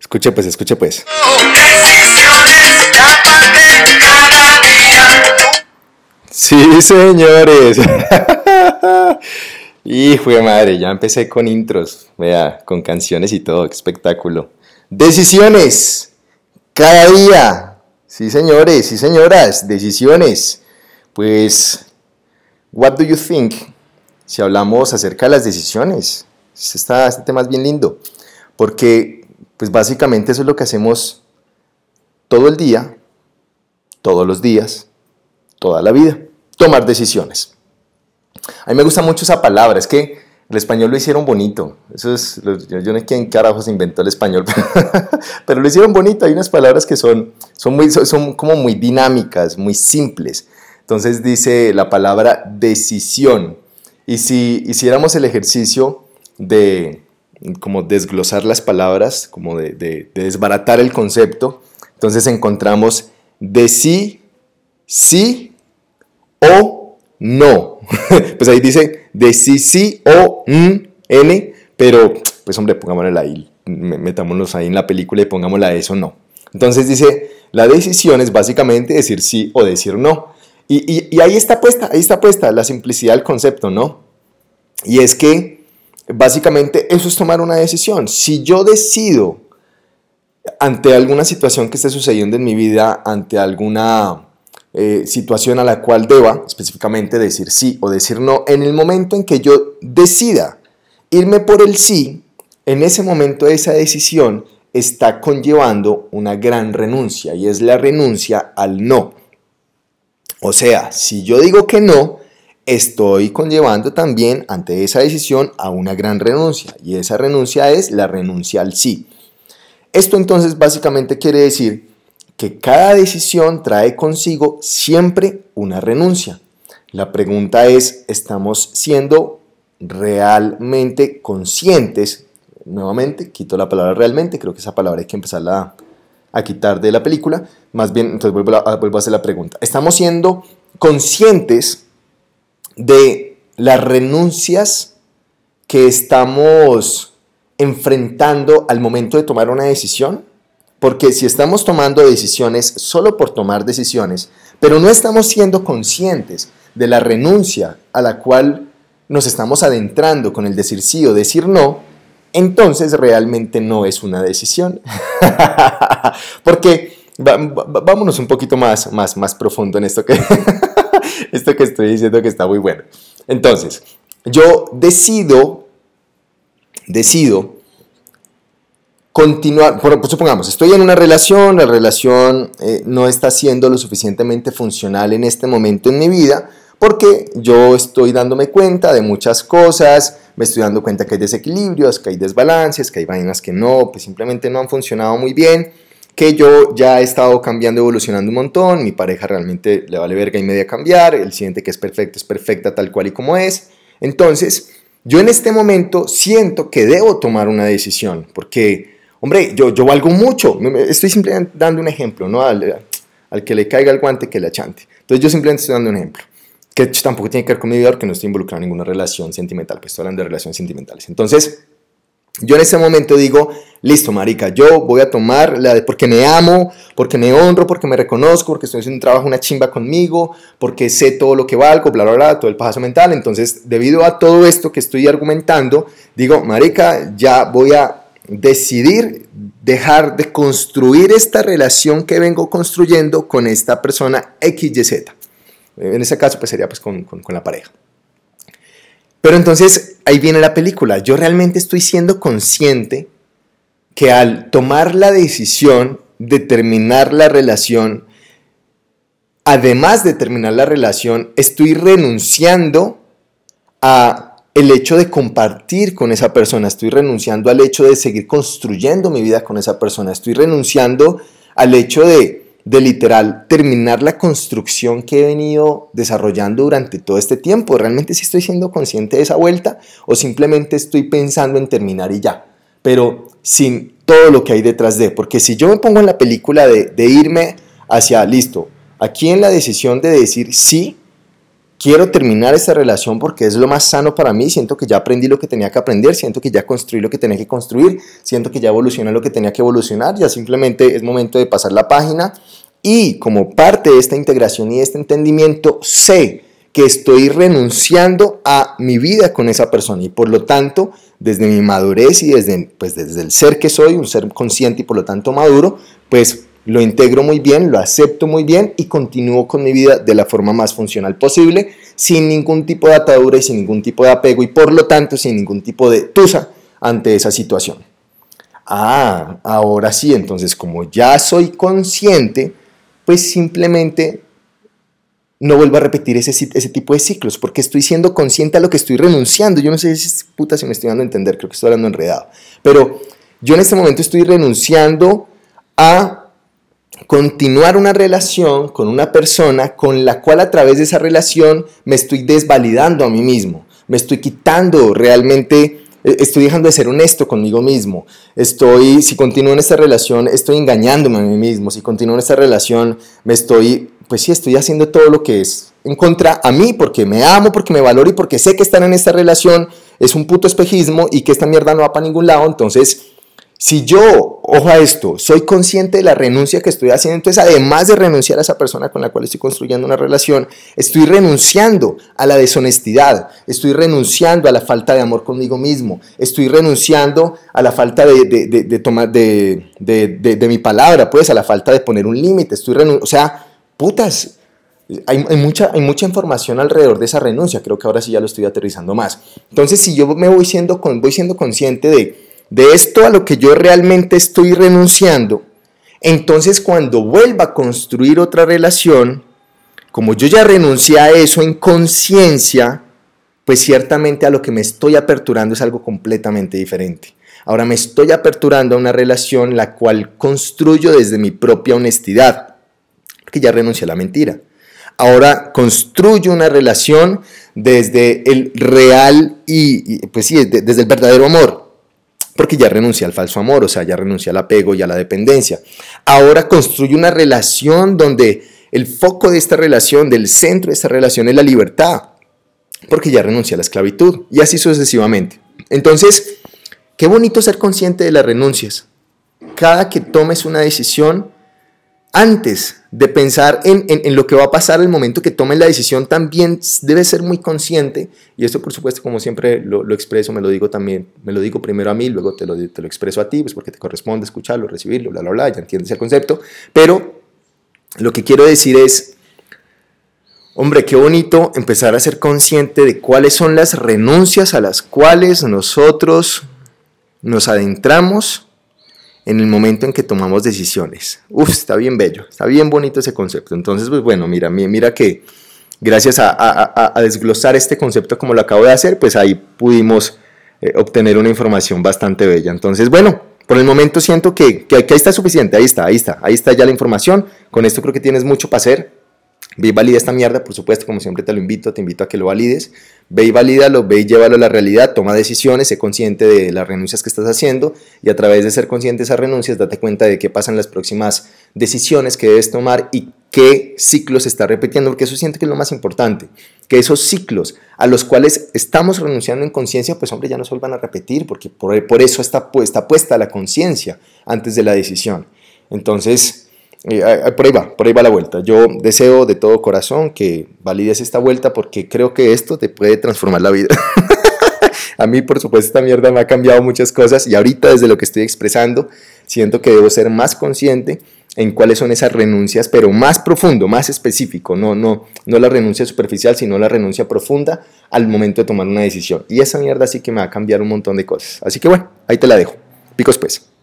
Escuche pues, escuche pues. Sí, señores. Hijo de madre, ya empecé con intros, vea, con canciones y todo, espectáculo. Decisiones, cada día. Sí, señores, sí, señoras, decisiones. Pues, what do you think? Si hablamos acerca de las decisiones, este, este tema es bien lindo, porque, pues básicamente eso es lo que hacemos todo el día, todos los días, toda la vida, tomar decisiones. A mí me gusta mucho esa palabra, es que el español lo hicieron bonito. Eso es, yo, no sé quién carajos inventó el español, pero, lo hicieron bonito. Hay unas palabras que son, son, muy, son como muy dinámicas, muy simples. Entonces dice la palabra decisión. Y si hiciéramos el ejercicio de como desglosar las palabras, como de, de desbaratar el concepto, entonces encontramos de sí, sí o no. pues ahí dice de sí, sí o n, pero pues hombre, pongámosla ahí, metámonos ahí en la película y pongámosla eso no. Entonces dice, la decisión es básicamente decir sí o decir no. Y, y ahí está puesta, ahí está puesta la simplicidad del concepto, ¿no? Y es que básicamente eso es tomar una decisión. Si yo decido ante alguna situación que esté sucediendo en mi vida, ante alguna eh, situación a la cual deba específicamente decir sí o decir no, en el momento en que yo decida irme por el sí, en ese momento esa decisión está conllevando una gran renuncia y es la renuncia al no. O sea, si yo digo que no, estoy conllevando también ante esa decisión a una gran renuncia y esa renuncia es la renuncia al sí. Esto entonces básicamente quiere decir que cada decisión trae consigo siempre una renuncia. La pregunta es, ¿estamos siendo realmente conscientes? Nuevamente, quito la palabra realmente, creo que esa palabra hay que empezarla a, quitar de la película. Más bien, entonces vuelvo a, vuelvo a hacer la pregunta. ¿Estamos siendo conscientes de las renuncias que estamos enfrentando al momento de tomar una decisión? Porque si estamos tomando decisiones solo por tomar decisiones, pero no estamos siendo conscientes de la renuncia a la cual nos estamos adentrando con el decir sí o decir no, entonces realmente no es una decisión. Porque vámonos un poquito más, más, más profundo en esto que, esto que estoy diciendo que está muy bueno. Entonces, yo decido, decido continuar, por, supongamos, estoy en una relación, la relación eh, no está siendo lo suficientemente funcional en este momento en mi vida, porque yo estoy dándome cuenta de muchas cosas, me estoy dando cuenta que hay desequilibrios, que hay desbalances, que hay vainas que no, pues simplemente no han funcionado muy bien, que yo ya he estado cambiando, evolucionando un montón, mi pareja realmente le vale verga y media cambiar, él siente que es perfecto, es perfecta tal cual y como es. Entonces, yo en este momento siento que debo tomar una decisión, porque Hombre, yo, yo valgo mucho. Estoy simplemente dando un ejemplo, ¿no? Al, al que le caiga el guante, que le achante. Entonces yo simplemente estoy dando un ejemplo. Que tampoco tiene que ver con mi vida porque no estoy involucrado en ninguna relación sentimental. Pues estoy hablando de relaciones sentimentales. Entonces, yo en ese momento digo, listo, marica, yo voy a tomar la de porque me amo, porque me honro, porque me reconozco, porque estoy haciendo un trabajo, una chimba conmigo, porque sé todo lo que valgo, bla, bla, bla, todo el paso mental. Entonces, debido a todo esto que estoy argumentando, digo, marica, ya voy a decidir dejar de construir esta relación que vengo construyendo con esta persona XYZ. En ese caso, pues sería pues con, con la pareja. Pero entonces ahí viene la película. Yo realmente estoy siendo consciente que al tomar la decisión de terminar la relación, además de terminar la relación, estoy renunciando a el hecho de compartir con esa persona, estoy renunciando al hecho de seguir construyendo mi vida con esa persona, estoy renunciando al hecho de, de literal terminar la construcción que he venido desarrollando durante todo este tiempo. ¿Realmente si estoy siendo consciente de esa vuelta o simplemente estoy pensando en terminar y ya? Pero sin todo lo que hay detrás de, porque si yo me pongo en la película de, de irme hacia, listo, aquí en la decisión de decir sí, quiero terminar esta relación porque es lo más sano para mí, siento que ya aprendí lo que tenía que aprender, siento que ya construí lo que tenía que construir, siento que ya evolucioné lo que tenía que evolucionar, ya simplemente es momento de pasar la página y como parte de esta integración y de este entendimiento, sé que estoy renunciando a mi vida con esa persona y por lo tanto, desde mi madurez y desde, pues desde el ser que soy, un ser consciente y por lo tanto maduro, pues lo integro muy bien, lo acepto muy bien y continúo con mi vida de la forma más funcional posible, sin ningún tipo de atadura y sin ningún tipo de apego y por lo tanto sin ningún tipo de tusa ante esa situación. Ah, ahora sí, entonces como ya soy consciente, pues simplemente no vuelvo a repetir ese, tipo de ciclos, porque estoy siendo consciente a lo que estoy renunciando. Yo no sé si puta si me estoy dando a entender, creo que estoy hablando enredado. Pero yo en este momento estoy renunciando a continuar una relación con una persona con la cual a través de esa relación me estoy desvalidando a mí mismo, me estoy quitando realmente, eh, estoy dejando de ser honesto conmigo mismo, estoy, si continúo en esta relación, estoy engañándome a mí mismo, si continúo en esta relación, me estoy, pues sí, estoy haciendo todo lo que es en contra a mí, porque me amo, porque me valoro y porque sé que estar en esta relación es un puto espejismo y que esta mierda no va para ningún lado, entonces si yo, ojo a esto, soy consciente de la renuncia que estoy haciendo, entonces además de renunciar a esa persona con la cual estoy construyendo una relación, estoy renunciando a la deshonestidad, estoy renunciando a la falta de amor conmigo mismo, estoy renunciando a la falta de, de, tomar de, mi palabra, pues a la falta de poner un límite, estoy renunciando, o sea, putas, hay, mucha, hay mucha información alrededor de esa renuncia, creo que ahora sí ya lo estoy aterrizando más. Entonces, si yo me voy siendo, voy siendo consciente de de esto a lo que yo realmente estoy renunciando, entonces cuando vuelva a construir otra relación, como yo ya renuncié a eso en conciencia, pues ciertamente a lo que me estoy aperturando es algo completamente diferente. Ahora me estoy aperturando a una relación la cual construyo desde mi propia honestidad, porque ya renuncié a la mentira. Ahora construyo una relación desde el real y, pues sí, desde el verdadero amor, porque ya renuncia al falso amor, o sea, ya renuncia al apego y a la dependencia. Ahora construye una relación donde el foco de esta relación, del centro de esta relación es la libertad, porque ya renuncia a la esclavitud, y así sucesivamente. Entonces, qué bonito ser consciente de las renuncias. Cada que tomes una decisión, antes de pensar en, lo que va a pasar el momento que tomen la decisión, también debe ser muy consciente, y esto por supuesto como siempre lo, expreso, me lo digo también, me lo digo primero a mí, luego te lo, te lo expreso a ti, pues porque te corresponde escucharlo, recibirlo, bla, bla, bla, ya entiendes el concepto, pero lo que quiero decir es, hombre, qué bonito empezar a ser consciente de cuáles son las renuncias a las cuales nosotros nos adentramos en el momento en que tomamos decisiones. Uf, está bien bello, está bien bonito ese concepto. Entonces, pues bueno, mira, mira que gracias a, desglosar este concepto como lo acabo de hacer, pues ahí pudimos eh, obtener una información bastante bella. Entonces, bueno, por el momento siento que, que, que ahí está suficiente, ahí está, ahí está, ahí está ya la información. Con esto creo que tienes mucho para hacer. Ve y valida esta mierda, por supuesto, como siempre te lo invito, te invito a que lo valides. Ve y valídalo, ve y llévalo a la realidad, toma decisiones, sé consciente de las renuncias que estás haciendo y a través de ser consciente de esas renuncias, date cuenta de qué pasan las próximas decisiones que debes tomar y qué ciclos se está repitiendo, porque eso siente que es lo más importante, que esos ciclos a los cuales estamos renunciando en conciencia, pues hombre, ya no se vuelvan a repetir, porque por, por eso está, está puesta la conciencia antes de la decisión. Entonces, por ahí va, por ahí va la vuelta. Yo deseo de todo corazón que valides esta vuelta porque creo que esto te puede transformar la vida. a mí, por supuesto, esta mierda me ha cambiado muchas cosas y ahorita desde lo que estoy expresando, siento que debo ser más consciente en cuáles son esas renuncias, pero más profundo, más específico, no, no, no la renuncia superficial, sino la renuncia profunda al momento de tomar una decisión. Y esa mierda sí que me va a cambiar un montón de cosas. Así que bueno, ahí te la dejo. Picos pues.